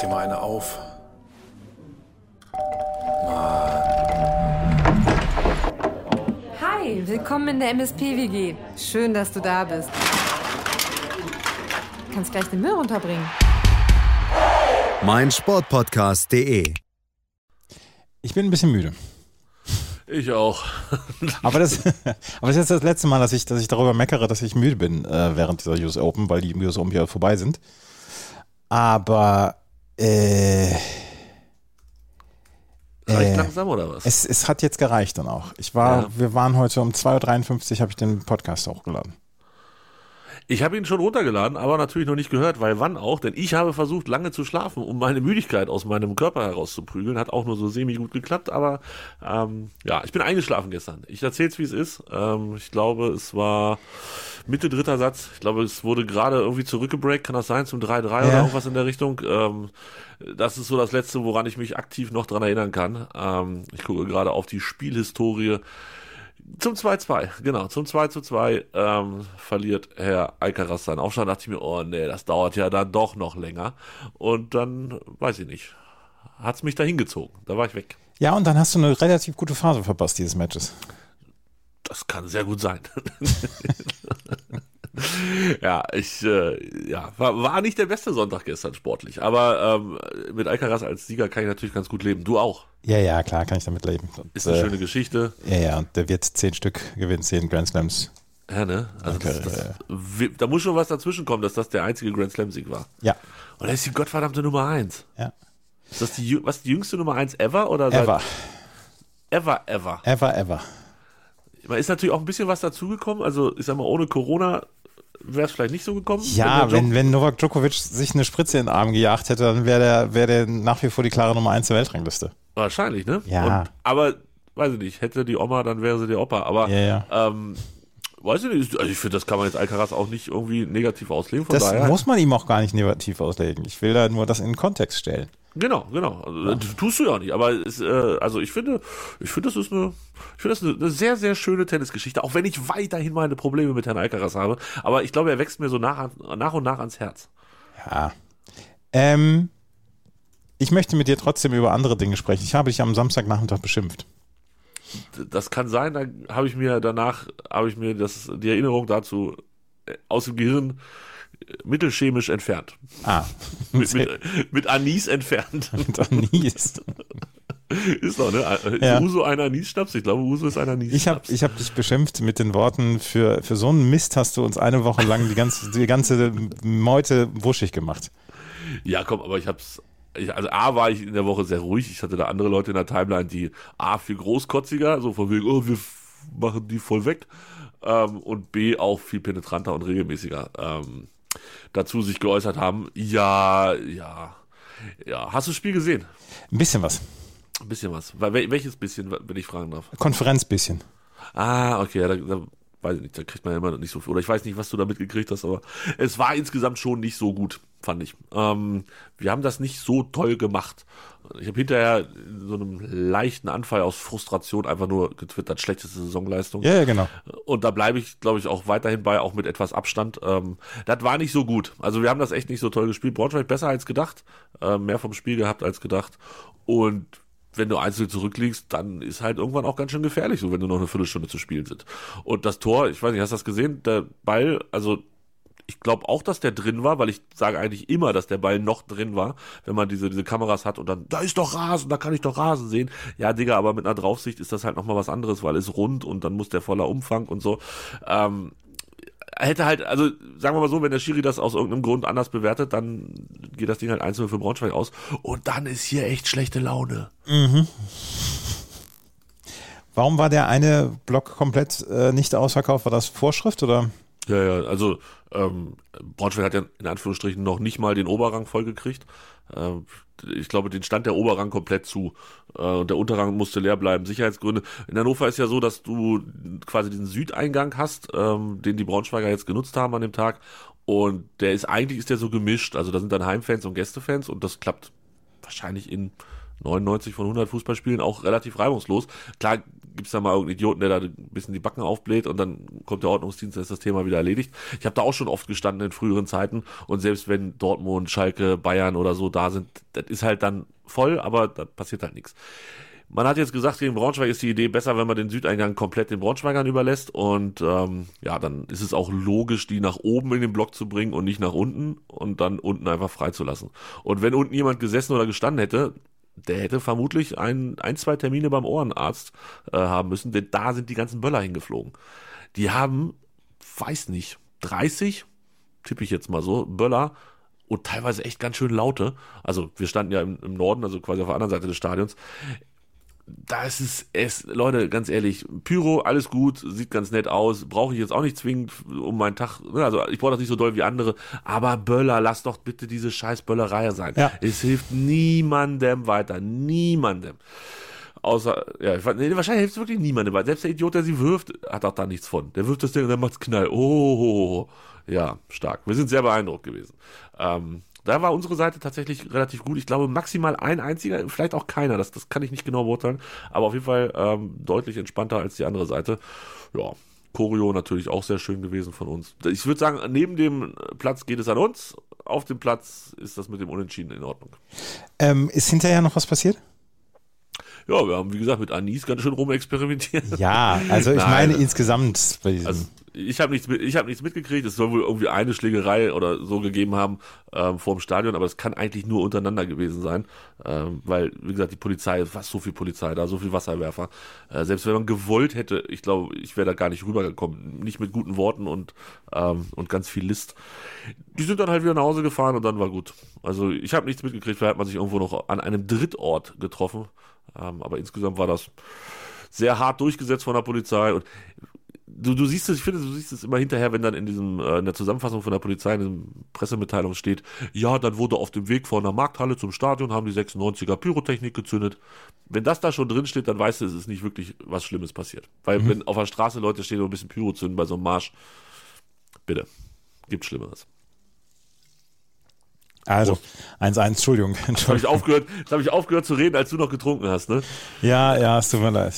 dir mal eine auf. Hi, willkommen in der MSP-WG. Schön, dass du da bist. Du kannst gleich den Müll runterbringen. mein Sportpodcast.de. Ich bin ein bisschen müde. Ich auch. Aber das, aber das ist jetzt das letzte Mal, dass ich, dass ich darüber meckere, dass ich müde bin äh, während dieser US Open, weil die US Open ja vorbei sind. Aber äh, Reicht Äh, langsam oder was? es, es hat jetzt gereicht dann auch. Ich war, Ja. wir waren heute um 2.53 Uhr, habe ich den Podcast hochgeladen. Ich habe ihn schon runtergeladen, aber natürlich noch nicht gehört, weil wann auch? Denn ich habe versucht, lange zu schlafen, um meine Müdigkeit aus meinem Körper herauszuprügeln. Hat auch nur so semi gut geklappt, aber ähm, ja, ich bin eingeschlafen gestern. Ich erzähl's, wie es ist. Ähm, ich glaube, es war Mitte dritter Satz. Ich glaube, es wurde gerade irgendwie zurückgebreakt. Kann das sein? Zum 3-3 oder Ja. irgendwas in der Richtung. Ähm, das ist so das Letzte, woran ich mich aktiv noch dran erinnern kann. Ähm, ich gucke gerade auf die Spielhistorie. Zum 2-2, genau, zum 2-2 ähm, verliert Herr Alcaraz seinen Aufstand. Da dachte ich mir, oh nee, das dauert ja dann doch noch länger. Und dann, weiß ich nicht, hat's mich dahin gezogen. Da war ich weg. Ja, und dann hast du eine relativ gute Phase verpasst dieses Matches. Das kann sehr gut sein. ja, ich, äh, ja, war, war nicht der beste Sonntag gestern sportlich. Aber ähm, mit Alcaraz als Sieger kann ich natürlich ganz gut leben. Du auch. Ja, ja, klar, kann ich damit leben. Und, Ist eine äh, schöne Geschichte. Ja, ja, und der wird zehn Stück gewinnen, zehn Grand Slams. Ja, ne? Also das, Okay, das, ja, ja. wi- da muss schon was dazwischen kommen, dass das der einzige Grand Slam-Sieg war. Ja, Und er ist die gottverdammte Nummer eins. ja. Ist das die, was, die jüngste Nummer eins ever? Oder Ever, Ever, ever. ever, ever. Man ist natürlich auch ein bisschen was dazugekommen. Also, ich sag mal, ohne Corona wäre es vielleicht nicht so gekommen. Ja, wenn, wenn Novak Djokovic sich eine Spritze in den Arm gejagt hätte, dann wäre der, wär der nach wie vor die klare Nummer 1 der Weltrangliste. Wahrscheinlich, ne? Ja. Und, aber, weiß ich nicht, hätte die Oma, dann wäre sie der Opa. Aber, Ja, ja. ähm, weiß ich nicht. Also, ich finde, das kann man jetzt Alcaraz auch nicht irgendwie negativ auslegen. Von Das daher. muss man ihm auch gar nicht negativ auslegen. Ich will da nur das in den Kontext stellen. Genau, genau. Also, das Tust du ja auch nicht. Aber es, äh, also ich finde, ich finde, das ist eine, ich finde das eine, eine sehr, sehr schöne Tennisgeschichte. Auch wenn ich weiterhin meine Probleme mit Herrn Alcaraz habe. Aber ich glaube, er wächst mir so nach, nach und nach ans Herz. Ja. Ähm, ich möchte mit dir trotzdem über andere Dinge sprechen. Ich habe dich am Samstagnachmittag beschimpft. Das kann sein. Dann habe ich mir danach, habe ich mir das, die Erinnerung dazu äh, aus dem Gehirn äh, mittelchemisch entfernt. Ah, Mit, mit, mit Anis entfernt. mit Anis. ist doch, ne? Ist Ja. Uso ein Anis-Schnaps? Ich glaube, Uso ist ein Anis-Schnaps. Ich habe ich hab dich beschimpft mit den Worten, für, für so einen Mist hast du uns eine Woche lang die ganze, die ganze Meute wuschig gemacht. Ja, komm, aber ich hab's. Ich, also A war ich in der Woche sehr ruhig. Ich hatte da andere Leute in der Timeline, die A viel großkotziger, so von wegen, oh, wir machen die voll weg. Ähm, und B auch viel penetranter und regelmäßiger ähm, dazu sich geäußert haben. Ja, ja, ja. Hast du das Spiel gesehen? Ein bisschen was. Ein bisschen was. Wel- wel- Welches bisschen, wenn ich fragen darf? Konferenz bisschen. Ah, okay, da, da weiß ich nicht, da kriegt man ja immer noch nicht so viel. Oder ich weiß nicht, was du da mitgekriegt hast, aber es war insgesamt schon nicht so gut, fand ich. Ähm, wir haben das nicht so toll gemacht. Ich habe hinterher in so einem leichten Anfall aus Frustration einfach nur getwittert, schlechteste Saisonleistung. Ja, ja, genau. Und da bleibe ich, glaube ich, auch weiterhin bei, auch mit etwas Abstand. Ähm, das war nicht so gut. Also wir haben das echt nicht so toll gespielt. Braunschweig besser als gedacht, äh, mehr vom Spiel gehabt als gedacht. Und wenn du einzeln zurückliegst, dann ist halt irgendwann auch ganz schön gefährlich, so wenn du noch eine Viertelstunde zu spielen sind. Und das Tor, ich weiß nicht, hast du das gesehen? Der Ball, also ich glaube auch, dass der drin war, weil ich sage eigentlich immer, dass der Ball noch drin war, wenn man diese, diese Kameras hat und dann, da ist doch Rasen, da kann ich doch Rasen sehen. Ja, Digga, aber mit einer Draufsicht ist das halt nochmal was anderes, weil es rund und dann muss der voller Umfang und so. Ähm, hätte halt, also sagen wir mal so, wenn der Schiri das aus irgendeinem Grund anders bewertet, dann geht das Ding halt einzeln für Braunschweig aus. Und dann ist hier echt schlechte Laune. Warum war der eine Block komplett äh, nicht ausverkauft? War das Vorschrift oder? Ja, ja, also ähm, Braunschweig hat ja in Anführungsstrichen noch nicht mal den Oberrang vollgekriegt. Ähm, ich glaube, den stand der Oberrang komplett zu. Äh, und der Unterrang musste leer bleiben. Sicherheitsgründe. In Hannover ist ja so, dass du quasi diesen Südeingang hast, ähm, den die Braunschweiger jetzt genutzt haben an dem Tag. Und der ist eigentlich ist der so gemischt. Also da sind dann Heimfans und Gästefans und das klappt wahrscheinlich in 99 von 100 Fußballspielen auch relativ reibungslos. Klar gibt's da mal irgendeinen Idioten, der da ein bisschen die Backen aufbläht und dann kommt der Ordnungsdienst, dann ist das Thema wieder erledigt. Ich habe da auch schon oft gestanden in früheren Zeiten und selbst wenn Dortmund, Schalke, Bayern oder so da sind, das ist halt dann voll, aber da passiert halt nichts. Man hat jetzt gesagt, gegen Braunschweig ist die Idee besser, wenn man den Südeingang komplett den Braunschweigern überlässt. Und ähm, ja, dann ist es auch logisch, die nach oben in den Block zu bringen und nicht nach unten und dann unten einfach freizulassen. Und wenn unten jemand gesessen oder gestanden hätte, der hätte vermutlich ein, ein zwei Termine beim Ohrenarzt äh, haben müssen, denn da sind die ganzen Böller hingeflogen. Die haben, weiß nicht, 30, tippe ich jetzt mal so, Böller und teilweise echt ganz schön laute. Also wir standen ja im, im Norden, also quasi auf der anderen Seite des Stadions da ist es, es, Leute, ganz ehrlich, Pyro, alles gut, sieht ganz nett aus, brauche ich jetzt auch nicht zwingend um meinen Tag, ne, also ich brauche das nicht so doll wie andere, aber Böller, lass doch bitte diese scheiß Böllerei sein. Ja. Es hilft niemandem weiter, niemandem. Außer, ja, nee, wahrscheinlich hilft es wirklich niemandem weiter. Selbst der Idiot, der sie wirft, hat auch da nichts von. Der wirft das Ding und dann macht's Knall. Oh, ja, stark. Wir sind sehr beeindruckt gewesen. Ähm, da war unsere Seite tatsächlich relativ gut. Ich glaube, maximal ein einziger, vielleicht auch keiner. Das, das kann ich nicht genau beurteilen. Aber auf jeden Fall ähm, deutlich entspannter als die andere Seite. Ja, Choreo natürlich auch sehr schön gewesen von uns. Ich würde sagen, neben dem Platz geht es an uns. Auf dem Platz ist das mit dem Unentschieden in Ordnung. Ähm, ist hinterher noch was passiert? Ja, wir haben, wie gesagt, mit Anis ganz schön rumexperimentiert. Ja, also ich Nein, meine insgesamt bei diesem. Also, ich habe nichts, ich hab nichts mitgekriegt. Es soll wohl irgendwie eine Schlägerei oder so gegeben haben ähm, vor dem Stadion, aber es kann eigentlich nur untereinander gewesen sein, ähm, weil, wie gesagt, die Polizei, was so viel Polizei da, so viel Wasserwerfer. Äh, selbst wenn man gewollt hätte, ich glaube, ich wäre da gar nicht rübergekommen. Nicht mit guten Worten und, ähm, und ganz viel List. Die sind dann halt wieder nach Hause gefahren und dann war gut. Also ich habe nichts mitgekriegt, vielleicht hat man sich irgendwo noch an einem Drittort getroffen. Ähm, aber insgesamt war das sehr hart durchgesetzt von der Polizei und du, du siehst es, ich finde, du siehst es immer hinterher, wenn dann in diesem, äh, in der Zusammenfassung von der Polizei, in der Pressemitteilung steht, ja, dann wurde auf dem Weg von der Markthalle zum Stadion, haben die 96er Pyrotechnik gezündet. Wenn das da schon drin steht, dann weißt du, es ist nicht wirklich was Schlimmes passiert. Weil mhm. wenn auf der Straße Leute stehen und ein bisschen Pyro zünden bei so einem Marsch, bitte, gibt Schlimmeres. Also, 1-1, Entschuldigung. Entschuldigung. Jetzt habe ich, aufgehört, hab ich aufgehört zu reden, als du noch getrunken hast, ne? Ja, ja, es tut mir leid.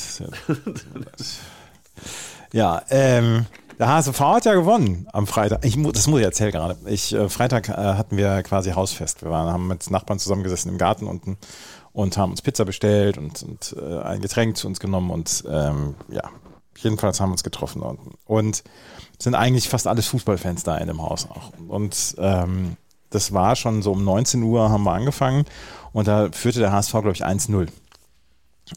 Ja, ähm, der HSV hat ja gewonnen am Freitag. Ich, das muss ich erzählen gerade. Ich, äh, Freitag äh, hatten wir quasi Hausfest. Wir waren, haben mit Nachbarn zusammengesessen im Garten unten und haben uns Pizza bestellt und, und äh, ein Getränk zu uns genommen und ähm, ja, jedenfalls haben wir uns getroffen und, und sind eigentlich fast alles Fußballfans da in dem Haus auch. Und ähm, das war schon so um 19 Uhr haben wir angefangen und da führte der HSV, glaube ich, 1-0.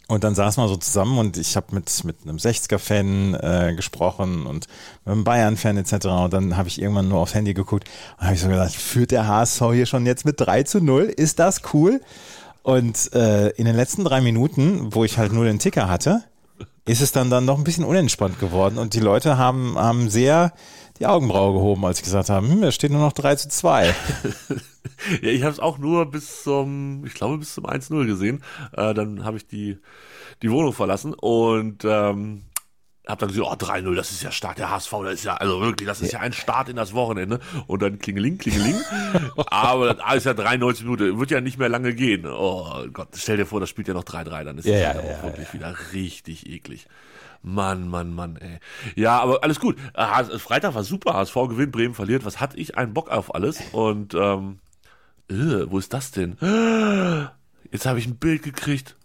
Und dann saßen wir so zusammen und ich habe mit, mit einem 60er-Fan äh, gesprochen und mit einem Bayern-Fan etc. Und dann habe ich irgendwann nur aufs Handy geguckt und habe ich so gedacht, führt der HSV hier schon jetzt mit 3 zu 0? Ist das cool? Und äh, in den letzten drei Minuten, wo ich halt nur den Ticker hatte, ist es dann dann noch ein bisschen unentspannt geworden und die Leute haben, haben sehr die Augenbraue gehoben, als ich gesagt habe, hm, es steht nur noch 3 zu 2. ja, ich habe es auch nur bis zum, ich glaube, bis zum 1-0 gesehen. Äh, dann habe ich die, die Wohnung verlassen und ähm, hab dann gesagt, oh, 3-0, das ist ja stark, der HSV, das ist ja, also wirklich, das ist ja ein Start in das Wochenende. Und dann klingeling, klingeling. Aber das ist ja 93 Minuten, wird ja nicht mehr lange gehen. Oh Gott, stell dir vor, das spielt ja noch 3-3, dann ist ja, das ja, ja, ja, wirklich wieder richtig eklig. Mann, Mann, Mann, ey. Ja, aber alles gut. Freitag war super, HSV gewinnt, Bremen verliert. Was hatte ich einen Bock auf alles? Und, ähm, äh, wo ist das denn? Jetzt habe ich ein Bild gekriegt.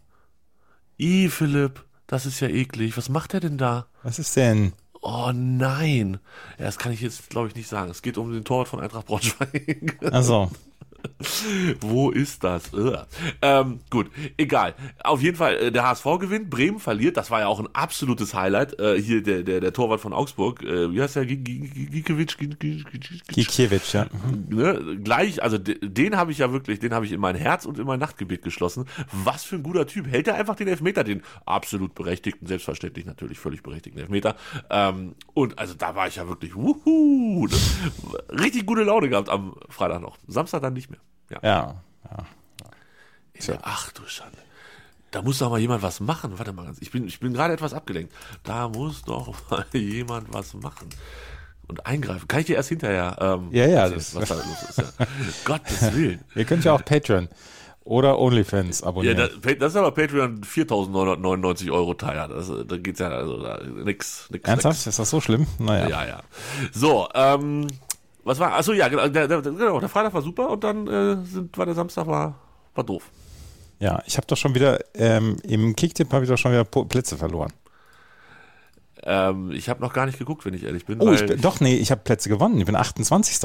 I, Philipp, das ist ja eklig. Was macht er denn da? Was ist denn? Oh nein. Ja, das kann ich jetzt, glaube ich, nicht sagen. Es geht um den Torwart von Eintracht Braunschweig. Also. Wo ist das? Ähm, gut, egal. Auf jeden Fall, äh, der HSV gewinnt, Bremen verliert. Das war ja auch ein absolutes Highlight. Äh, hier der, der, der Torwart von Augsburg, äh, wie heißt der? Gikiewicz? Gikiewicz, ja. Ne? Gleich, also den habe ich ja wirklich, den habe ich in mein Herz und in mein Nachtgebet geschlossen. Was für ein guter Typ. Hält er einfach den Elfmeter, den absolut berechtigten, selbstverständlich natürlich völlig berechtigten Elfmeter. Ähm, und also da war ich ja wirklich, wuhu, richtig gute Laune gehabt am Freitag noch. Samstag dann nicht mehr. Ja. ja, ja. ja. Ach du Schande. Da muss doch mal jemand was machen. Warte mal, ich bin, ich bin gerade etwas abgelenkt. Da muss doch mal jemand was machen und eingreifen. Kann ich dir erst hinterher. Ähm, ja, ja. Das, was da los ist. Ja. Gottes Willen. Ihr könnt ja auch Patreon Oder OnlyFans Ja, abonnieren. das, das ist aber Patreon 4.999 Euro teuer. Das, da geht's ja also da, nix, nix. Ernsthaft? Ist das so schlimm? Naja. Nix. Ja, ja. So, ähm, was war, achso, ja, genau, der, der, genau, der Freitag war super und dann äh, sind, war der Samstag war, war doof. Ja, ich habe doch schon wieder, ähm, im Kicktipp habe ich doch schon wieder Plätze verloren. Ähm, ich habe noch gar nicht geguckt, wenn ich ehrlich bin. Oh, ich bin, doch, nee, ich habe Plätze gewonnen. Ich bin 28.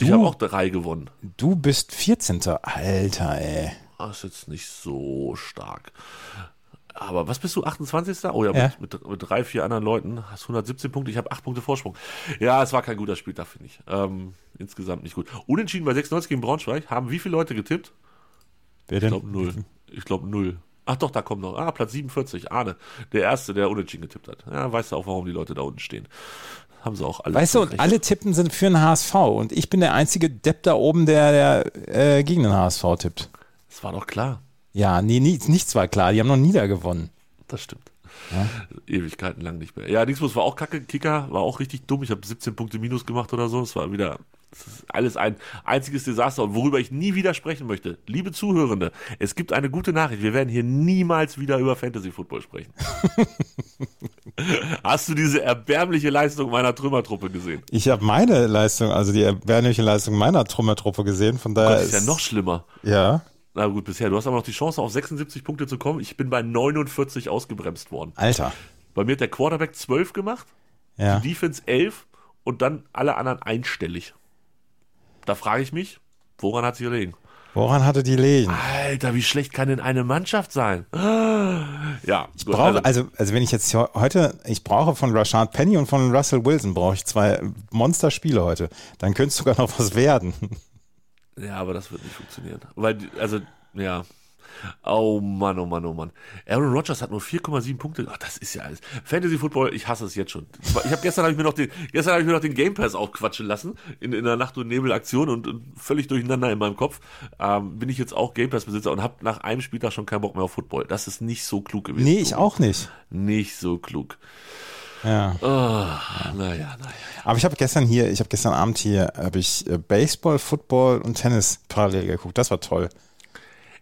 ich habe auch drei gewonnen. Du bist 14. Alter, ey. Das ist jetzt nicht so stark. Aber was bist du, 28. Oh ja, Ja. Mit, mit, mit drei, vier anderen Leuten. Hast 117 Punkte, ich habe acht Punkte Vorsprung. Ja, es war kein guter Spieltag, finde ich. Ähm, insgesamt nicht gut. Unentschieden bei 96 gegen Braunschweig. Haben wie viele Leute getippt? Wer Ich denn? glaube null. Ich glaube null. Ach doch, da kommt noch. Ah, Platz 47. Arne. Der Erste, der unentschieden getippt hat. Ja, weißt du auch, warum die Leute da unten stehen. Haben sie auch alle. Weißt du, und alle tippen sind für den HSV und ich bin der einzige Depp da oben, der, der äh, gegen den HSV tippt. Das war doch klar. Ja, nee, nie, nichts war klar. Die haben noch nie da gewonnen. Das stimmt. Ewigkeiten lang nicht mehr. Ja, Dingsbus war auch kacke. Kicker war auch richtig dumm. Ich habe 17 Punkte minus gemacht oder so. Es war wieder es ist alles ein einziges Desaster. Und worüber ich nie wieder sprechen möchte, liebe Zuhörende, es gibt eine gute Nachricht. Wir werden hier niemals wieder über Fantasy Football sprechen. Hast du diese erbärmliche Leistung meiner Trümmertruppe gesehen? Ich habe meine Leistung, also die erbärmliche Leistung meiner Trümmertruppe gesehen. Von daher Das ist ja noch schlimmer. Ja, Na gut, bisher. Du hast aber noch die Chance, auf 76 Punkte zu kommen. Ich bin bei 49 ausgebremst worden. Alter. Bei mir hat der Quarterback 12 gemacht. Ja. die Defense 11 und dann alle anderen einstellig. Da frage ich mich, woran hat sie gelegen? Woran hatte die Legen? Alter, wie schlecht kann denn eine Mannschaft sein? Ja, Ich brauche, also, also wenn ich jetzt heute, ich brauche von Rashad Penny und von Russell Wilson brauche ich zwei Monsterspiele heute. Dann könnte es sogar noch was werden. ja, aber das wird nicht funktionieren. Weil, also, ja. Oh Mann, oh Mann, oh Mann. Aaron Rodgers hat nur 4,7 Punkte. Ach, das ist ja alles. Fantasy Football, ich hasse es jetzt schon. Ich habe gestern habe ich mir noch den gestern habe ich mir noch den Game Pass aufquatschen lassen in, in der Nacht und Nebel Aktion und, und völlig durcheinander in meinem Kopf. Ähm, bin ich jetzt auch Game Pass Besitzer und habe nach einem Spieltag schon keinen Bock mehr auf Football. Das ist nicht so klug gewesen. Nee, ich auch nicht. Nicht so klug. Ja. Oh, naja, naja. Aber ich habe gestern hier, ich habe gestern Abend hier, habe ich äh, Baseball, Football und Tennis parallel geguckt. Das war toll.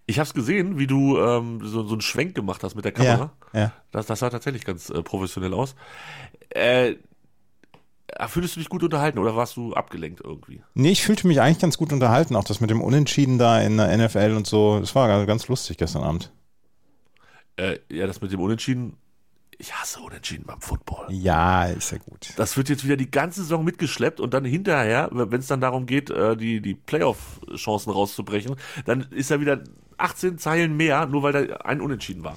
Ich habe es gesehen, wie du ähm, so, so einen Schwenk gemacht hast mit der Kamera. Ja, ja. Das, das sah tatsächlich ganz äh, professionell aus. Äh, fühlst du dich gut unterhalten oder warst du abgelenkt irgendwie? Nee, ich fühlte mich eigentlich ganz gut unterhalten. Auch das mit dem Unentschieden da in der NFL und so. Das war ganz lustig gestern Abend. Äh, ja, das mit dem Unentschieden. Ich hasse Unentschieden beim Football. Ja, ist ja gut. Das wird jetzt wieder die ganze Saison mitgeschleppt und dann hinterher, wenn es dann darum geht, äh, die, die Playoff-Chancen rauszubrechen, dann ist da wieder 18 Zeilen mehr, nur weil da ein Unentschieden war.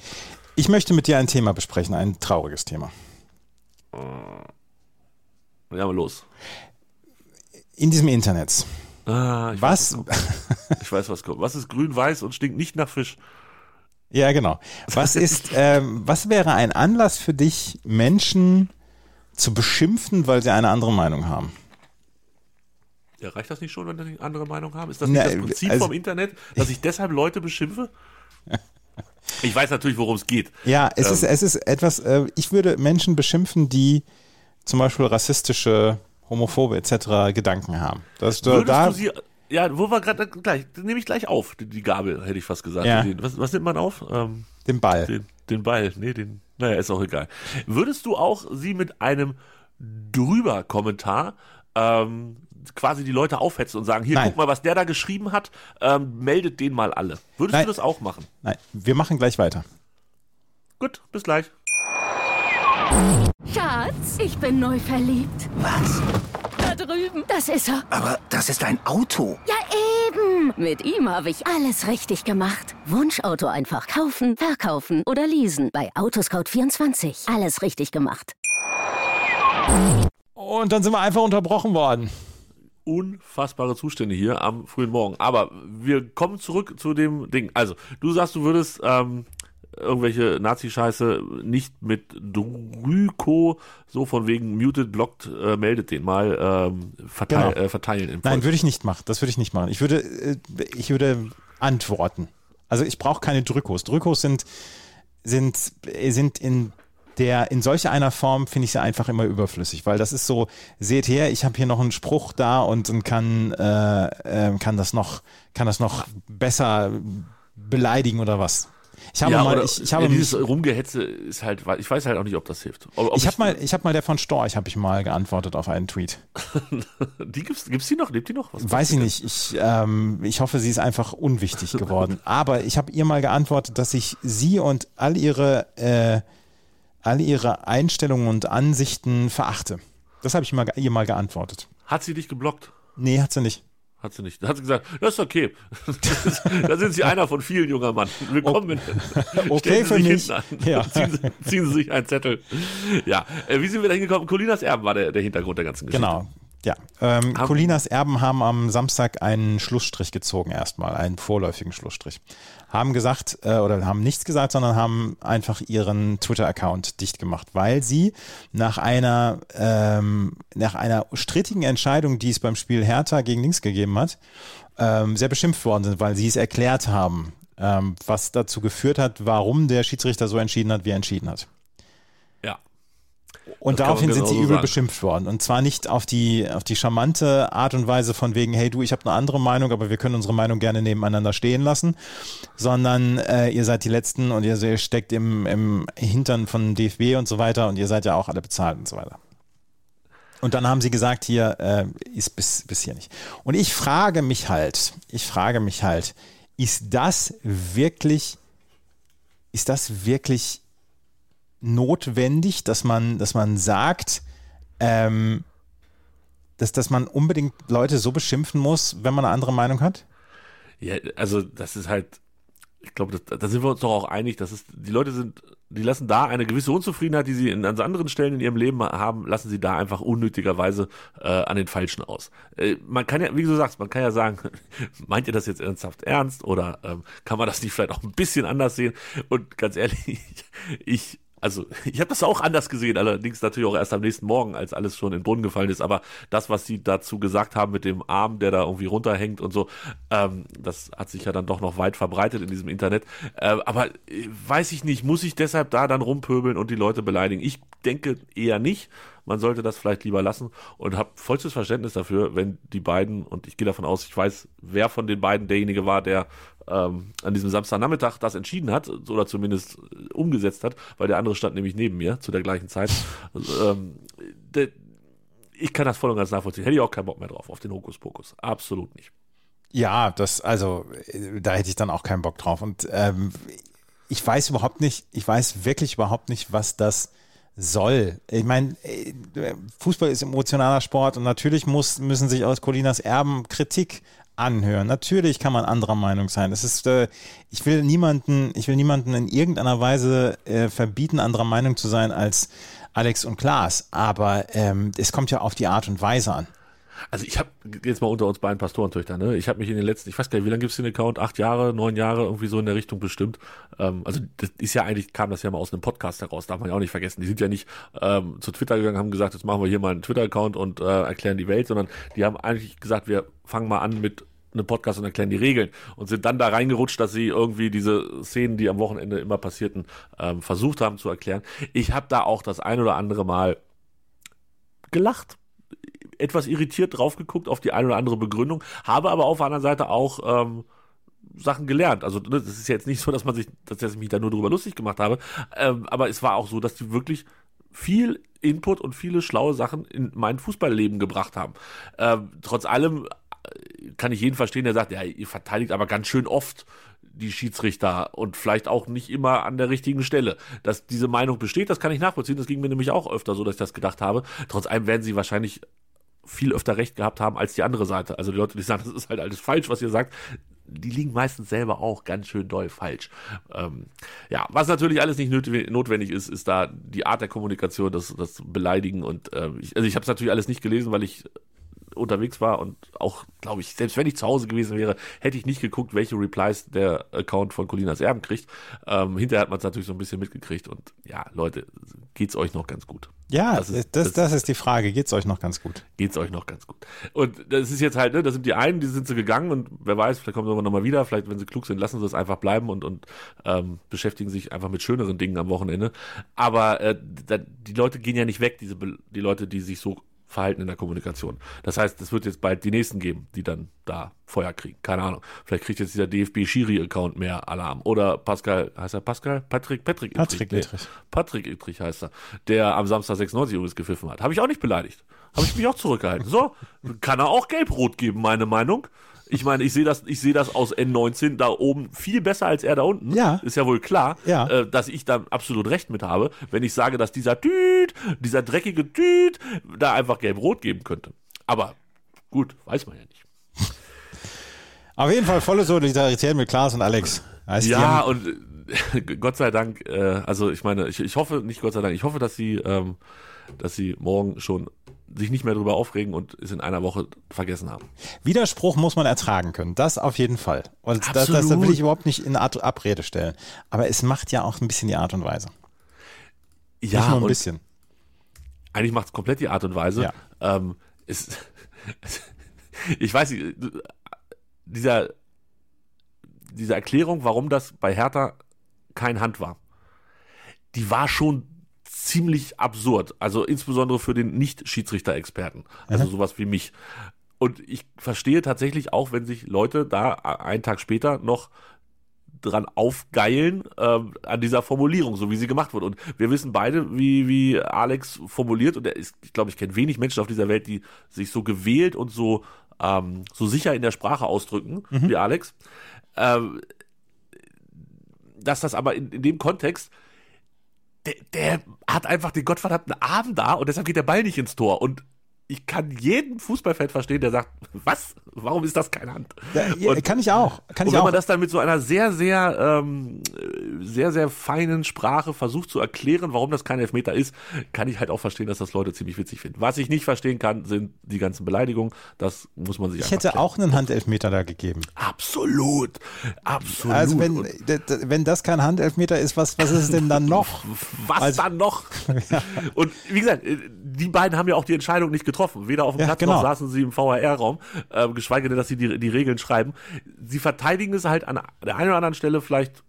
Ich möchte mit dir ein Thema besprechen, ein trauriges Thema. Ja, aber los. In diesem Internet. Ah, ich Was? Weiß, ich weiß, was kommt. Was ist grün-weiß und stinkt nicht nach Fisch? Ja, genau. Was ist, ähm, was wäre ein Anlass für dich, Menschen zu beschimpfen, weil sie eine andere Meinung haben? Ja, reicht das nicht schon, wenn die eine andere Meinung haben? Ist das Na, nicht das Prinzip also- vom Internet, dass ich deshalb Leute beschimpfe? Ich weiß natürlich, worum es geht. Ja, es Ähm. ist, es ist etwas, äh, ich würde Menschen beschimpfen, die zum Beispiel rassistische, homophobe etc. Gedanken haben. Das, da, du sie, ja, wo wir gerade gleich, den nehme ich gleich auf, die, die Gabel, hätte ich fast gesagt. Ja. Den, was, was nimmt man auf? Ähm, den Ball. den, den Ball, nee, den, naja, ist auch egal. Würdest du auch sie mit einem drüber Kommentar ähm, quasi die Leute aufhetzen und sagen, hier, Nein. guck mal, was der da geschrieben hat, ähm, meldet den mal alle. Würdest Nein. du das auch machen? Nein, wir machen gleich weiter. Gut, bis gleich. Schatz, ich bin neu verliebt. Was? Da drüben. Das ist er. Aber das ist ein Auto. Ja, eben. Mit ihm habe ich alles richtig gemacht. Wunschauto einfach kaufen, verkaufen oder leasen. Bei Autoscout24. Alles richtig gemacht. Und dann sind wir einfach unterbrochen worden. unfassbare Zustände hier am frühen Morgen. Aber wir kommen zurück zu dem Ding. Also, du sagst, du würdest ähm, irgendwelche Nazi-Scheiße nicht mit Drüko, so von wegen muted, blocked, äh, meldet den mal ähm, verteil, Genau. äh, verteilen. Im Nein, würde ich nicht machen. Das würde ich nicht machen. Ich würde, äh, ich würde antworten. Also ich brauche keine Drückos. Drückos sind, sind, sind in der in solch einer Form finde ich sie einfach immer überflüssig, weil das ist so, seht her, ich habe hier noch einen Spruch da und, und kann, äh, äh, kann das noch, kann das noch besser beleidigen oder was. Ich habe ja, mal, ich, ich habe ja, dieses Rumgehetze ist halt, ich weiß halt auch nicht, ob das hilft. Ob ich habe mal, ich habe mal der von Storch, habe ich mal geantwortet auf einen Tweet. die gibt's, gibt's die noch? Lebt die noch? Was Weiß ich nicht. Ich, ähm, ich hoffe, sie ist einfach unwichtig geworden. Aber ich habe ihr mal geantwortet, dass ich sie und all ihre, äh, all ihre Einstellungen und Ansichten verachte. Das habe ich mal, ihr mal geantwortet. Hat sie dich geblockt? Nee, hat sie nicht. Hat sie nicht. Da hat sie gesagt, das ist okay. da sind Sie einer von vielen, junger Mann. Willkommen. Okay Sie für mich. Ja. Ziehen, Sie, ziehen Sie sich einen Zettel. Ja, äh, wie sind wir da hingekommen? Colinas Erben war der, der Hintergrund der ganzen Geschichte. Genau. Ja. Ähm, Colinas Erben haben am Samstag einen Schlussstrich gezogen, erstmal, einen vorläufigen Schlussstrich. Haben gesagt, äh, oder haben nichts gesagt, sondern haben einfach ihren Twitter-Account dicht gemacht, weil sie nach einer, ähm, nach einer strittigen Entscheidung, die es beim Spiel Hertha gegen Links gegeben hat, ähm, sehr beschimpft worden sind, weil sie es erklärt haben, ähm, was dazu geführt hat, warum der Schiedsrichter so entschieden hat, wie er entschieden hat. Und Das daraufhin sind sie übel sagen. beschimpft worden. Und zwar nicht auf die, auf die charmante Art und Weise von wegen, hey du, ich habe eine andere Meinung, aber wir können unsere Meinung gerne nebeneinander stehen lassen, sondern äh, ihr seid die Letzten und ihr, ihr steckt im, im Hintern von DFB und so weiter und ihr seid ja auch alle bezahlt und so weiter. Und dann haben sie gesagt, hier äh, ist bis, bis hier nicht. Und ich frage mich halt, ich frage mich halt, ist das wirklich, ist das wirklich notwendig, dass man, dass man sagt, ähm, dass, dass man unbedingt Leute so beschimpfen muss, wenn man eine andere Meinung hat? Ja, also das ist halt, ich glaube, da, sind wir uns doch auch einig, dass es, die Leute sind, die lassen da eine gewisse Unzufriedenheit, die sie in, an anderen Stellen in ihrem Leben haben, lassen sie da einfach unnötigerweise äh, an den Falschen aus. Äh, man kann ja, wie du sagst, man kann ja sagen, meint ihr das jetzt ernsthaft ernst oder ähm, kann man das nicht vielleicht auch ein bisschen anders sehen? Und ganz ehrlich, ich also ich habe das auch anders gesehen, allerdings natürlich auch erst am nächsten Morgen, als alles schon in den Brunnen gefallen ist. Aber das, was sie dazu gesagt haben mit dem Arm, der da irgendwie runterhängt und so, ähm, das hat sich ja dann doch noch weit verbreitet in diesem Internet. Äh, aber äh, weiß ich nicht, muss ich deshalb da dann rumpöbeln und die Leute beleidigen? Ich denke eher nicht. Man sollte das vielleicht lieber lassen und habe vollstes Verständnis dafür, wenn die beiden, und ich gehe davon aus, ich weiß, wer von den beiden derjenige war, der ähm, an diesem Samstagnachmittag das entschieden hat oder zumindest umgesetzt hat, weil der andere stand nämlich neben mir zu der gleichen Zeit. Also, ähm, der, ich kann das voll und ganz nachvollziehen. Hätte ich auch keinen Bock mehr drauf, auf den Hokuspokus. Absolut nicht. Ja, das, also, da hätte ich dann auch keinen Bock drauf. Und ähm, ich weiß überhaupt nicht, ich weiß wirklich überhaupt nicht, was das soll. Ich meine, äh, Fußball ist emotionaler Sport und natürlich muss, müssen sich aus Colinas Erben Kritik anhören. Natürlich kann man anderer Meinung sein. Das ist, äh, ich will niemanden, ich will niemanden in irgendeiner Weise äh, verbieten, anderer Meinung zu sein als Alex und Klaas. Aber ähm, es kommt ja auf die Art und Weise an. Also ich habe jetzt mal unter uns beiden Pastorentöchtern, ne? Ich habe mich in den letzten, ich weiß gar nicht, wie lange gibt's den Account? Acht Jahre, neun Jahre, irgendwie so in der Richtung bestimmt. Ähm, also das ist ja eigentlich, kam das ja mal aus einem Podcast heraus, darf man ja auch nicht vergessen. Die sind ja nicht ähm, zu Twitter gegangen, haben gesagt, jetzt machen wir hier mal einen Twitter-Account und äh, erklären die Welt, sondern die haben eigentlich gesagt, wir fangen mal an mit einem Podcast und erklären die Regeln und sind dann da reingerutscht, dass sie irgendwie diese Szenen, die am Wochenende immer passierten, ähm, versucht haben zu erklären. Ich habe da auch das ein oder andere Mal gelacht etwas irritiert drauf geguckt auf die eine oder andere Begründung, habe aber auf der anderen Seite auch ähm, Sachen gelernt. Also ne, das ist jetzt nicht so, dass man sich, dass ich mich da nur drüber lustig gemacht habe, ähm, aber es war auch so, dass die wirklich viel Input und viele schlaue Sachen in mein Fußballleben gebracht haben. Ähm, trotz allem äh, kann ich jeden verstehen, der sagt, ja, ihr verteidigt aber ganz schön oft die Schiedsrichter und vielleicht auch nicht immer an der richtigen Stelle. Dass diese Meinung besteht, das kann ich nachvollziehen. Das ging mir nämlich auch öfter so, dass ich das gedacht habe. Trotz allem werden sie wahrscheinlich viel öfter recht gehabt haben als die andere Seite. Also die Leute, die sagen, das ist halt alles falsch, was ihr sagt, die liegen meistens selber auch ganz schön doll falsch. Ähm, ja, was natürlich alles nicht notwendig ist, ist da die Art der Kommunikation, das, das Beleidigen und äh, ich, also ich habe es natürlich alles nicht gelesen, weil ich unterwegs war und auch, glaube ich, selbst wenn ich zu Hause gewesen wäre, hätte ich nicht geguckt, welche Replies der Account von Colinas Erben kriegt. Ähm, hinterher hat man es natürlich so ein bisschen mitgekriegt und ja, Leute, geht's euch noch ganz gut. Ja, Das ist- das, das- das ist die Frage. Geht's euch noch ganz gut? geht's euch noch ganz gut. Und das ist jetzt halt, ne, das sind die einen, die sind sie gegangen und wer weiß, vielleicht kommen sie noch mal wieder, vielleicht, wenn sie klug sind, lassen sie es einfach bleiben und, und ähm, beschäftigen sich einfach mit schöneren Dingen am Wochenende. Aber äh, da, die Leute gehen ja nicht weg, diese die Leute, die sich so verhalten in der Kommunikation. Das heißt, es wird jetzt bald die nächsten geben, die dann da Feuer kriegen. Keine Ahnung. Vielleicht kriegt jetzt dieser DFB-Schiri-Account mehr Alarm. Oder Pascal, heißt er Pascal? Patrick, Patrick Patrick Nee, Ittrich. Patrick Ittrich heißt er, der am Samstag 96 übrigens gepfiffen hat. Habe ich auch nicht beleidigt. Habe ich mich auch zurückgehalten. So, kann er auch gelb-rot geben, meine Meinung. Ich meine, ich sehe das, ich sehe das aus N19 da oben viel besser als er da unten. Ja. Ist ja wohl klar, Ja. äh, dass ich da absolut recht mit habe, wenn ich sage, dass dieser Tüt, dieser dreckige Tüt, da einfach gelb-rot geben könnte. Aber gut, weiß man ja nicht. Auf jeden Fall volle Solidarität mit Klaas und Alex. Heißt, Ja, und äh, Gott sei Dank, äh, also ich meine, ich, ich hoffe, nicht Gott sei Dank, ich hoffe, dass sie, ähm, dass sie morgen schon sich nicht mehr darüber aufregen und es in einer Woche vergessen haben. Widerspruch muss man ertragen können. Das auf jeden Fall. Und das, das, will ich überhaupt nicht in Art Abrede stellen. Aber es macht ja auch ein bisschen die Art und Weise. Ja, nicht nur ein bisschen. eigentlich macht es komplett die Art und Weise. Ja. Ähm, es, ich weiß nicht, dieser, diese Erklärung, warum das bei Hertha kein Hand war, die war schon ziemlich absurd. Also insbesondere für den Nicht-Schiedsrichter-Experten. Also sowas wie mich. Und ich verstehe tatsächlich auch, wenn sich Leute da einen Tag später noch dran aufgeilen ähm, an dieser Formulierung, so wie sie gemacht wurde. Und wir wissen beide, wie, wie Alex formuliert. Und er ist, ich glaube, ich kenne wenig Menschen auf dieser Welt, die sich so gewählt und so, ähm, so sicher in der Sprache ausdrücken wie Alex. Ähm, dass das aber in, in dem Kontext, der, der hat einfach den gottverdammten Arm da und deshalb geht der Ball nicht ins Tor. Und ich kann jeden Fußballfan verstehen, der sagt, was? Warum ist das keine Hand? Ja, Und- kann ich auch. Kann und ich wenn auch. man das dann mit so einer sehr, sehr, ähm, sehr, sehr feinen Sprache versucht zu erklären, warum das kein Elfmeter ist, kann ich halt auch verstehen, dass das Leute ziemlich witzig finden. Was ich nicht verstehen kann, sind die ganzen Beleidigungen. Das muss man sich ich hätte klären. auch einen Handelfmeter da gegeben. Absolut. Absolut. Also wenn, wenn das kein Handelfmeter ist, was, was ist es denn dann noch? was Also- dann noch? Und wie gesagt, äh, die beiden haben ja auch die Entscheidung nicht getroffen. Weder auf dem Ja, Platz genau. noch saßen sie im VAR-Raum, äh, geschweige denn, dass sie die, die Regeln schreiben. Sie verteidigen es halt an der einen oder anderen Stelle vielleicht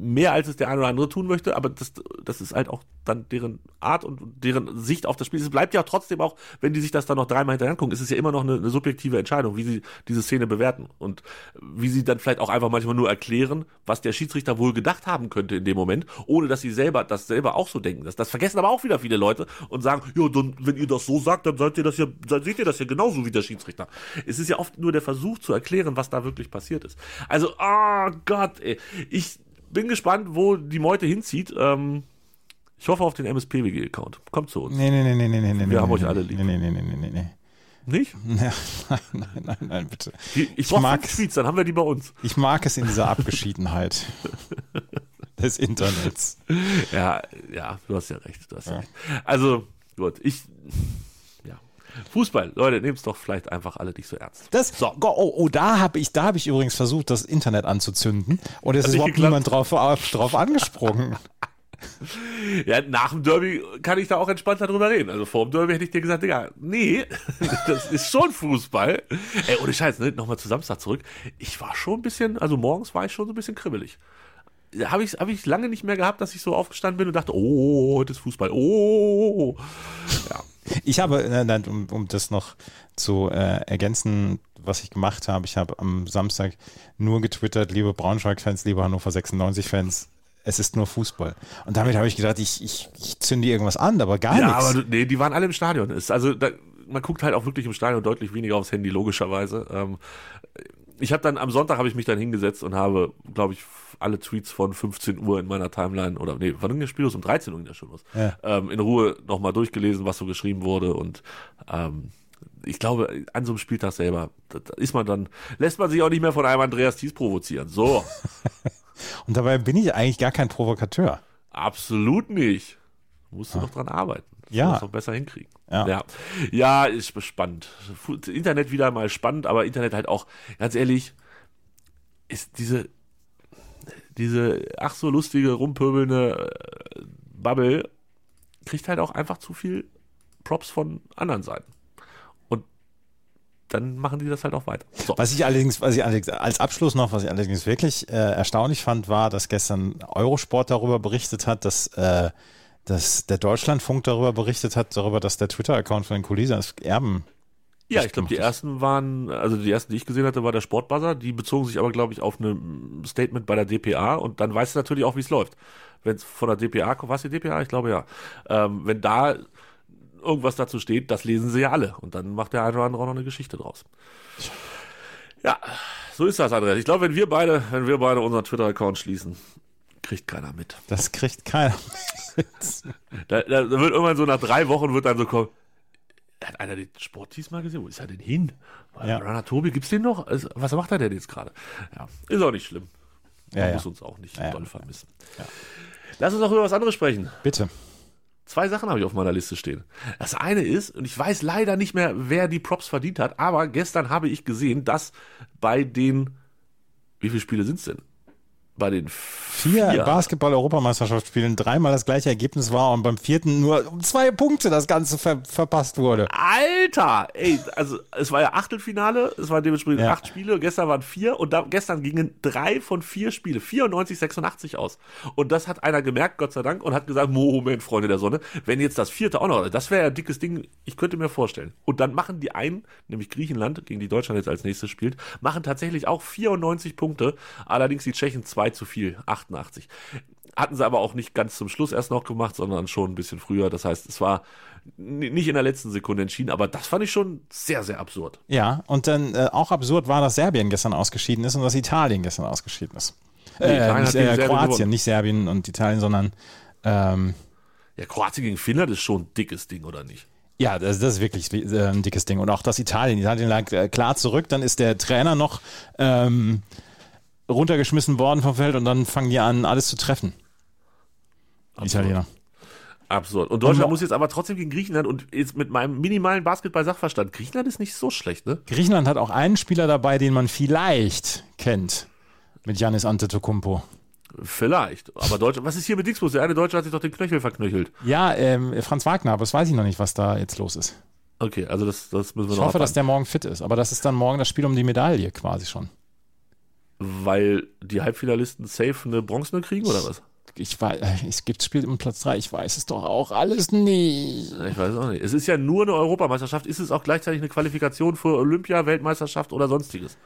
mehr, als es der eine oder andere tun möchte, aber das, das ist halt auch dann deren Art und deren Sicht auf das Spiel. Es bleibt ja trotzdem auch, wenn die sich das dann noch dreimal hinterher angucken, ist es ja immer noch eine, eine subjektive Entscheidung, wie sie diese Szene bewerten und wie sie dann vielleicht auch einfach manchmal nur erklären, was der Schiedsrichter wohl gedacht haben könnte in dem Moment, ohne dass sie selber das selber auch so denken. Das, das vergessen aber auch wieder viele Leute und sagen, ja, dann, wenn ihr das so sagt, dann seid ihr das ja, dann seht ihr das ja genauso wie der Schiedsrichter. Es ist ja oft nur der Versuch zu erklären, was da wirklich passiert ist. Also, oh Gott, ey. ich bin gespannt, wo die Meute hinzieht. Ähm, ich hoffe auf den MSPWG-Account. Kommt zu uns. Nee, nee, nee, nee, nee, nee, nee. Wir haben nee, euch nee, alle lieb. Nee, nee, nee, nee, nee, nee. Nicht? Ja, nein, nein, nein, nein, bitte. Die, ich Ich brauche mag fünf Tweets, dann haben wir die bei uns. Ich mag es in dieser Abgeschiedenheit des Internets. Ja, ja, du hast ja recht. Du hast ja. recht. Also, gut, ich. Fußball, Leute, nehmt es doch vielleicht einfach alle nicht so ernst. Das, oh, oh, da habe ich, da habe ich übrigens versucht, das Internet anzuzünden und es Hat ist überhaupt geklappt? niemand drauf, drauf angesprungen. Ja, nach dem Derby kann ich da auch entspannter drüber reden. Also vor dem Derby hätte ich dir gesagt, Digga, nee, das ist schon Fußball. Ey, ohne Scheiß, ne? nochmal zu Samstag zurück. Ich war schon ein bisschen, also morgens war ich schon so ein bisschen kribbelig. Habe ich, hab ich lange nicht mehr gehabt, dass ich so aufgestanden bin und dachte, oh, heute ist Fußball, oh. Ja. Ich habe, äh, nein, um, um das noch zu äh, ergänzen, was ich gemacht habe, ich habe am Samstag nur getwittert, liebe Braunschweig-Fans, liebe Hannover 96-Fans, es ist nur Fußball. Und damit habe ich gedacht, ich, ich, ich zünde irgendwas an, aber gar Ja, nichts. aber du- nee, die waren alle im Stadion. Ist also da, man guckt halt auch wirklich im Stadion deutlich weniger aufs Handy, logischerweise. Ähm, ich habe dann am Sonntag habe ich mich dann hingesetzt und habe, glaube ich, alle Tweets von 15 Uhr in meiner Timeline oder nee, wann ging das Spiel los? Um 13 Uhr ging das schon los. Ja. Ähm, in Ruhe nochmal durchgelesen, was so geschrieben wurde und ähm, ich glaube, an so einem Spieltag selber, da, ist man dann, lässt man sich auch nicht mehr von einem Andreas Thies provozieren. So, Und dabei bin ich eigentlich gar kein Provokateur. absolut nicht. Musst du noch dran arbeiten. Das Ja. musst du noch besser hinkriegen. Ja. ja. Ja, ist spannend. Internet wieder mal spannend, aber Internet halt auch, ganz ehrlich, ist diese, diese ach so lustige, rumpöbelnde äh, Bubble kriegt halt auch einfach zu viel Props von anderen Seiten. Und dann machen die das halt auch weiter. So. Was ich allerdings, was ich allerdings als Abschluss noch, was ich allerdings wirklich äh, erstaunlich fand, war, dass gestern Eurosport darüber berichtet hat, dass, äh, dass der Deutschlandfunk darüber berichtet hat, darüber, dass der Twitter-Account von den Colisas Erben Ja, ich glaube, die ersten waren, also die ersten, die ich gesehen hatte, war der Sportbuzzer. Die bezogen sich aber, glaube ich, auf ein Statement bei der DPA und dann weißt du natürlich auch, wie es läuft. Wenn es von der DPA kommt, was die DPA? Ich glaube ja. Ähm, wenn da irgendwas dazu steht, das lesen sie ja alle. Und dann macht der eine oder andere auch noch eine Geschichte draus. Ja, so ist das, Andreas. Ich glaube, wenn wir beide, wenn wir beide unseren Twitter-Account schließen, kriegt keiner mit. Das kriegt keiner. Da, da wird irgendwann so nach drei Wochen wird dann so kommen. Hat einer den Sport diesmal gesehen? Wo ist er denn hin? Ja. Runner Tobi, gibt's den noch? Also, Was macht er denn jetzt gerade? Ja, ist auch nicht schlimm. Man Ja, ja. muss uns auch nicht Ja, doll ja. vermissen. Lass uns noch über was anderes sprechen. Bitte. Zwei Sachen habe ich auf meiner Liste stehen. Das eine ist, und ich weiß leider nicht mehr, wer die Props verdient hat, aber gestern habe ich gesehen, dass bei den, wie viele Spiele sind's denn? Bei den Vier, vier Basketball-Europameisterschaftsspielen, dreimal das gleiche Ergebnis war und beim vierten nur um zwei Punkte das Ganze ver verpasst wurde. Alter, ey, also es war ja Achtelfinale, es waren dementsprechend Ja. acht Spiele, gestern waren vier und da, gestern gingen drei von vier Spiele, 94, 86 aus. Und das hat einer gemerkt, Gott sei Dank, und hat gesagt, Moment, Freunde der Sonne, wenn jetzt das vierte auch noch, das wäre ja ein dickes Ding, ich könnte mir vorstellen. Und dann machen die einen, nämlich Griechenland, gegen die Deutschland jetzt als nächstes spielt, machen tatsächlich auch 94 Punkte, allerdings die Tschechen zwei zu viel, 88. Hatten sie aber auch nicht ganz zum Schluss erst noch gemacht, sondern schon ein bisschen früher. Das heißt, es war nicht in der letzten Sekunde entschieden, aber das fand ich schon sehr, sehr absurd. Ja, und dann äh, auch absurd war, dass Serbien gestern ausgeschieden ist und dass Italien gestern ausgeschieden ist. Nee, Äh, nicht, äh, Kroatien, gewonnen. nicht Serbien und Italien, sondern ähm, Ja, Kroatien gegen Finnland ist schon ein dickes Ding, oder nicht? ja, das, das ist wirklich äh, ein dickes Ding. Und auch das Italien. Italien lag äh, klar zurück, dann ist der Trainer noch ähm, runtergeschmissen worden vom Feld und dann fangen die an, alles zu treffen. Die Italiener. Absurd. Und Deutschland Und- muss jetzt aber trotzdem gegen Griechenland und jetzt mit meinem minimalen Basketball-Sachverstand. Griechenland ist nicht so schlecht, ne? Griechenland hat auch einen Spieler dabei, den man vielleicht kennt. Mit Janis Antetokounmpo. Vielleicht. Aber Deutschland, was ist hier mit Dingsbus? Der eine Deutsche hat sich doch den Knöchel verknöchelt. Ja, ähm, Franz Wagner, aber das weiß ich noch nicht, was da jetzt los ist. Okay, also das, das müssen wir Ich noch hoffe, dass abwarten. der morgen fit ist. Aber das ist dann morgen das Spiel um die Medaille quasi schon. Weil die Halbfinalisten safe eine Bronzene kriegen, oder was? Ich weiß, es gibt Spiel um Platz 3. Ich weiß es doch auch alles nicht. Ich weiß auch nicht. Es ist ja nur eine Europameisterschaft. Ist es auch gleichzeitig eine Qualifikation für Olympia, Weltmeisterschaft oder sonstiges?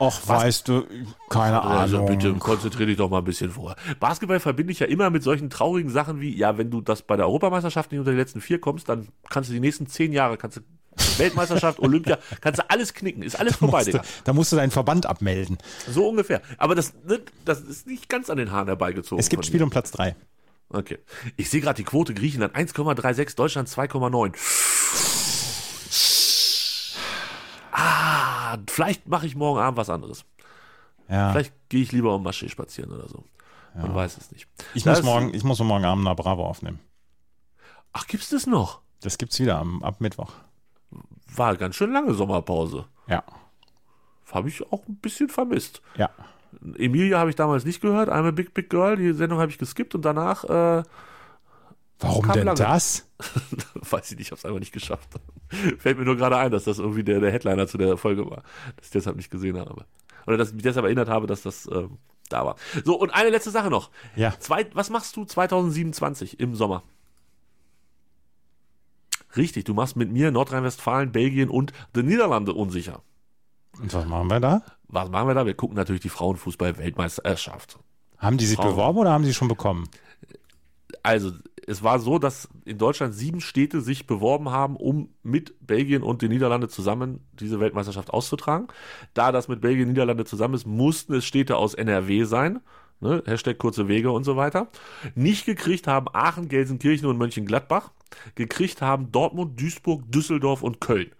Och, weißt du, keine Also Ahnung. bitte konzentrier dich doch mal ein bisschen vor. Basketball verbinde ich ja immer mit solchen traurigen Sachen wie, ja, wenn du das bei der Europameisterschaft nicht unter die letzten vier kommst, dann kannst du die nächsten zehn Jahre, kannst du Weltmeisterschaft, Olympia, kannst du alles knicken. Ist alles vorbei, Musst du, da musst du deinen Verband abmelden. So ungefähr. Aber das, das ist nicht ganz an den Haaren herbeigezogen. Es gibt Spiel um Platz 3. Okay. Ich sehe gerade die Quote Griechenland 1,36, Deutschland 2,9. Ah, vielleicht mache ich morgen Abend was anderes. Ja. Vielleicht gehe ich lieber um Maschee spazieren oder so. Man weiß es nicht. Ich Das- muss, morgen, ich muss morgen Abend nach Bravo aufnehmen. Ach, gibt's das noch? Das gibt's wieder am, ab Mittwoch. War ganz schön lange Sommerpause. Ja. Habe ich auch ein bisschen vermisst. Ja. Emilia habe ich damals nicht gehört. I'm a Big Big Girl. Die Sendung habe ich geskippt und danach, äh, Warum denn lange. das? weiß ich nicht, habe es einfach nicht geschafft. Fällt mir nur gerade ein, dass das irgendwie der, der Headliner zu der Folge war. Dass ich deshalb nicht gesehen habe. Oder dass ich mich deshalb erinnert habe, dass das ähm, da war. So, und eine letzte Sache noch. Ja. Zwei, was machst du 2027 im Sommer? Richtig, du machst mit mir Nordrhein-Westfalen, Belgien und die Niederlande unsicher. Und was machen wir da? Was machen wir da? Wir gucken natürlich die Frauenfußball-Weltmeisterschaft. Haben die sich Frauen. beworben oder haben sie schon bekommen? Also, es war so, dass in Deutschland sieben Städte sich beworben haben, um mit Belgien und den Niederlande zusammen diese Weltmeisterschaft auszutragen. Da das mit Belgien und Niederlande zusammen ist, mussten es Städte aus NRW sein. Ne? Hashtag kurze Wege und so weiter. Nicht gekriegt haben Aachen, Gelsenkirchen und Mönchengladbach. Gekriegt haben Dortmund, Duisburg, Düsseldorf und Köln.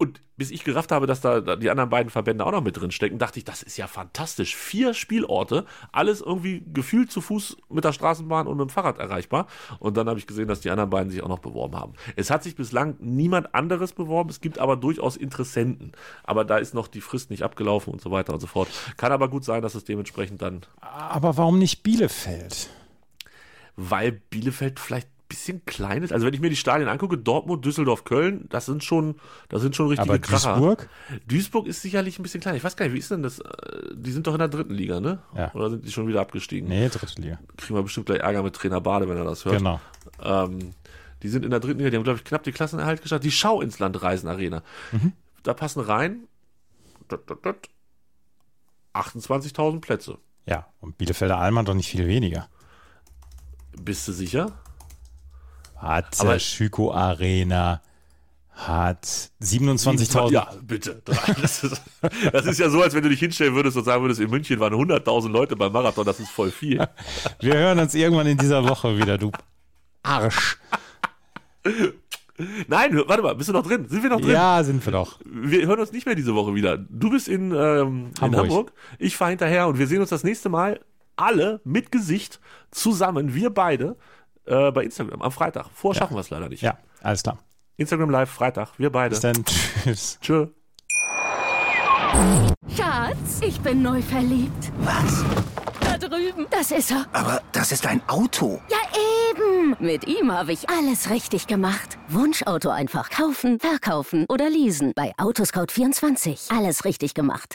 Und bis ich gerafft habe, dass da die anderen beiden Verbände auch noch mit drin stecken, dachte ich, das ist ja fantastisch. Vier Spielorte, alles irgendwie gefühlt zu Fuß mit der Straßenbahn und mit dem Fahrrad erreichbar. Und dann habe ich gesehen, dass die anderen beiden sich auch noch beworben haben. Es hat sich bislang niemand anderes beworben, es gibt aber durchaus Interessenten. Aber da ist noch die Frist nicht abgelaufen und so weiter und so fort. Kann aber gut sein, dass es dementsprechend dann, Aber warum nicht Bielefeld? weil Bielefeld vielleicht bisschen klein ist. Also wenn ich mir die Stadien angucke, Dortmund, Düsseldorf, Köln, das sind schon, das sind schon richtige Aber Kracher. Duisburg? Duisburg ist sicherlich ein bisschen klein. Ich weiß gar nicht, wie ist denn das? Äh, Die sind doch in der dritten Liga, ne? Ja. Oder sind die schon wieder abgestiegen? Nee, dritte Liga. Kriegen wir bestimmt gleich Ärger mit Trainer Bade, wenn er das hört. Genau. Ähm, die sind in der dritten Liga, die haben, glaube ich, knapp die Klassenerhalt geschafft. Die Schau ins Land Reisen Arena. Mhm. Da passen rein dot, dot, dot, 28.000 Plätze. Ja, und Bielefelder Alman doch nicht viel weniger. Bist du sicher? Hat Aber- Schüko Arena, hat 27.000. Ja, bitte. Das ist, das ist ja so, als wenn du dich hinstellen würdest und sagen würdest, in München waren 100.000 Leute beim Marathon, das ist voll viel. Wir hören uns irgendwann in dieser Woche wieder, du Arsch. Nein, warte mal, bist du noch drin? Sind wir noch drin? Ja, sind wir doch. Wir hören uns nicht mehr diese Woche wieder. Du bist in, ähm, in Hamburg. Hamburg, ich fahre hinterher und wir sehen uns das nächste Mal alle mit Gesicht zusammen, wir beide, äh, bei Instagram am Freitag. Vorher schaffen wir es leider nicht. Ja, alles klar. Instagram Live, Freitag, wir beide. Bis dann. Tschüss. Tschö. Schatz, ich bin neu verliebt. Was? Da drüben. Das ist er. Aber das ist ein Auto. Ja, eben. Mit ihm habe ich alles richtig gemacht. Wunschauto einfach kaufen, verkaufen oder leasen. Bei Autoscout24. Alles richtig gemacht.